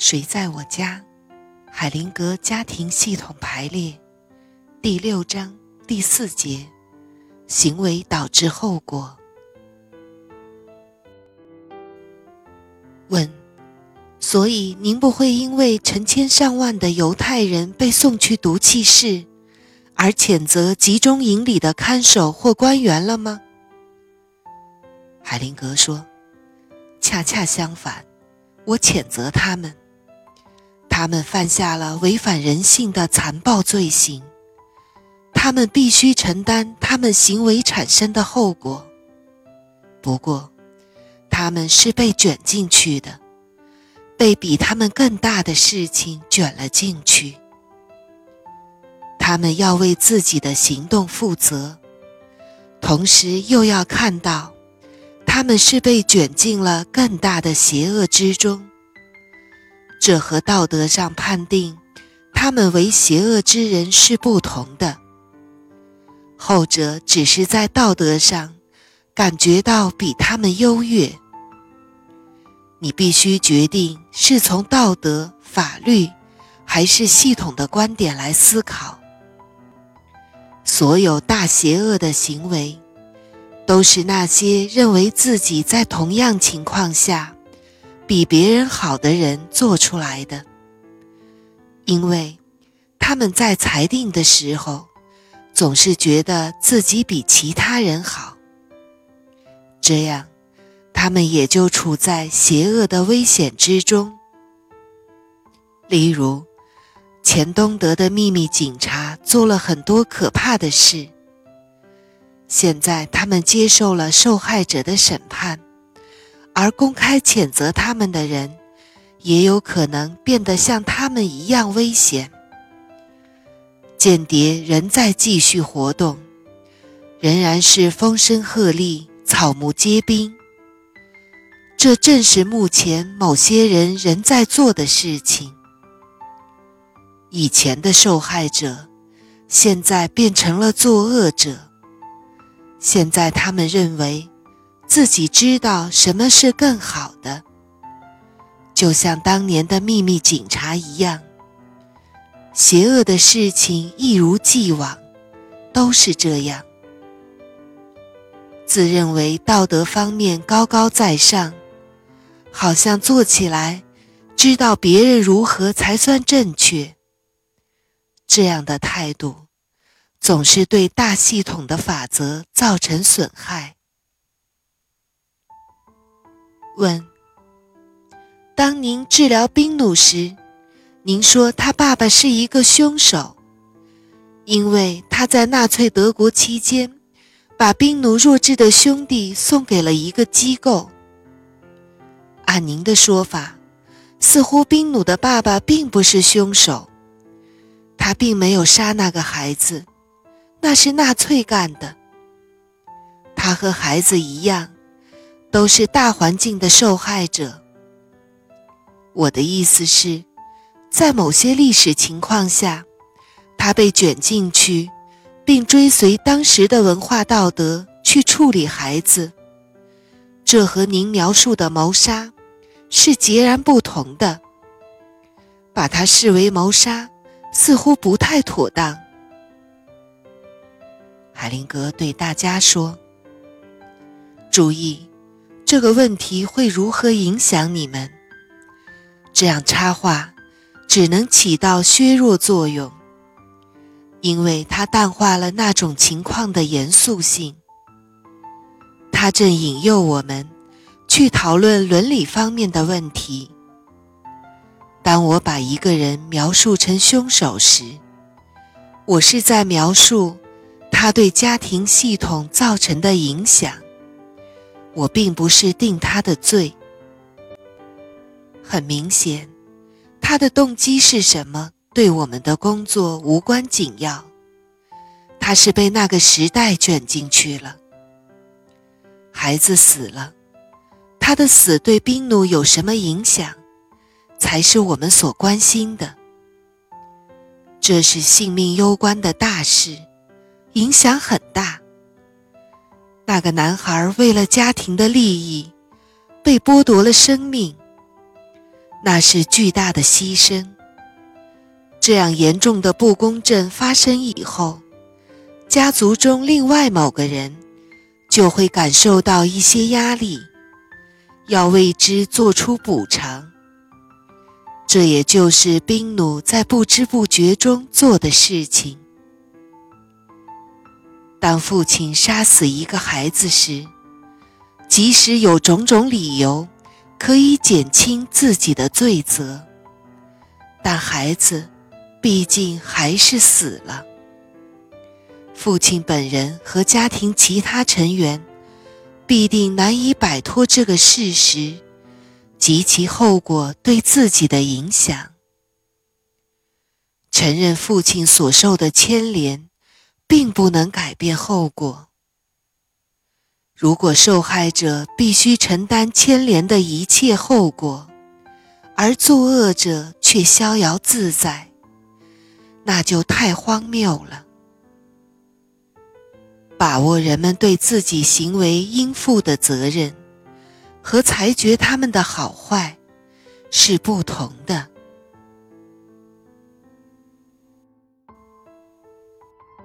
谁在我家？海灵格家庭系统排列第六章第四节：行为导致后果。问：所以您不会因为成千上万的犹太人被送去毒气室，而谴责集中营里的看守或官员了吗？海灵格说：“恰恰相反，我谴责他们。他们犯下了违反人性的残暴罪行，他们必须承担他们行为产生的后果。不过，他们是被卷进去的，被比他们更大的事情卷了进去。他们要为自己的行动负责，同时又要看到。”他们是被卷进了更大的邪恶之中，这和道德上判定他们为邪恶之人是不同的。后者只是在道德上感觉到比他们优越。你必须决定是从道德、法律还是系统的观点来思考。所有大邪恶的行为。都是那些认为自己在同样情况下比别人好的人做出来的，因为他们在裁定的时候总是觉得自己比其他人好，这样他们也就处在邪恶的危险之中。例如，前东德的秘密警察做了很多可怕的事。现在他们接受了受害者的审判，而公开谴责他们的人，也有可能变得像他们一样危险。间谍仍在继续活动，仍然是风声鹤唳、草木皆兵。这正是目前某些人仍在做的事情。以前的受害者，现在变成了作恶者。现在他们认为自己知道什么是更好的，就像当年的秘密警察一样。邪恶的事情一如既往，都是这样。自认为道德方面高高在上，好像做起来知道别人如何才算正确。这样的态度。总是对大系统的法则造成损害。问：当您治疗宾努时，您说他爸爸是一个凶手，因为他在纳粹德国期间把宾努弱智的兄弟送给了一个机构。按您的说法，似乎宾努的爸爸并不是凶手，他并没有杀那个孩子。那是纳粹干的。他和孩子一样，都是大环境的受害者。我的意思是，在某些历史情况下，他被卷进去，并追随当时的文化道德去处理孩子。这和您描述的谋杀是截然不同的。把它视为谋杀，似乎不太妥当。海灵格对大家说：“注意，这个问题会如何影响你们？这样插话只能起到削弱作用，因为它淡化了那种情况的严肃性。它正引诱我们去讨论伦理方面的问题。当我把一个人描述成凶手时，我是在描述。”他对家庭系统造成的影响，我并不是定他的罪。很明显，他的动机是什么，对我们的工作无关紧要。他是被那个时代卷进去了。孩子死了，他的死对宾奴有什么影响，才是我们所关心的。这是性命攸关的大事。影响很大。那个男孩为了家庭的利益，被剥夺了生命。那是巨大的牺牲。这样严重的不公正发生以后，家族中另外某个人就会感受到一些压力，要为之做出补偿。这也就是宾努在不知不觉中做的事情。当父亲杀死一个孩子时，即使有种种理由可以减轻自己的罪责，但孩子。毕竟还是死了。父亲本人和家庭其他成员必定难以摆脱这个事实及其后果对自己的影响。承认父亲所受的牵连，并不能改变后果。如果受害者必须承担牵连的一切后果，而作恶者却逍遥自在。那就太荒谬了。把握人们对自己行为应负的责任，和裁决他们的好坏，是不同的。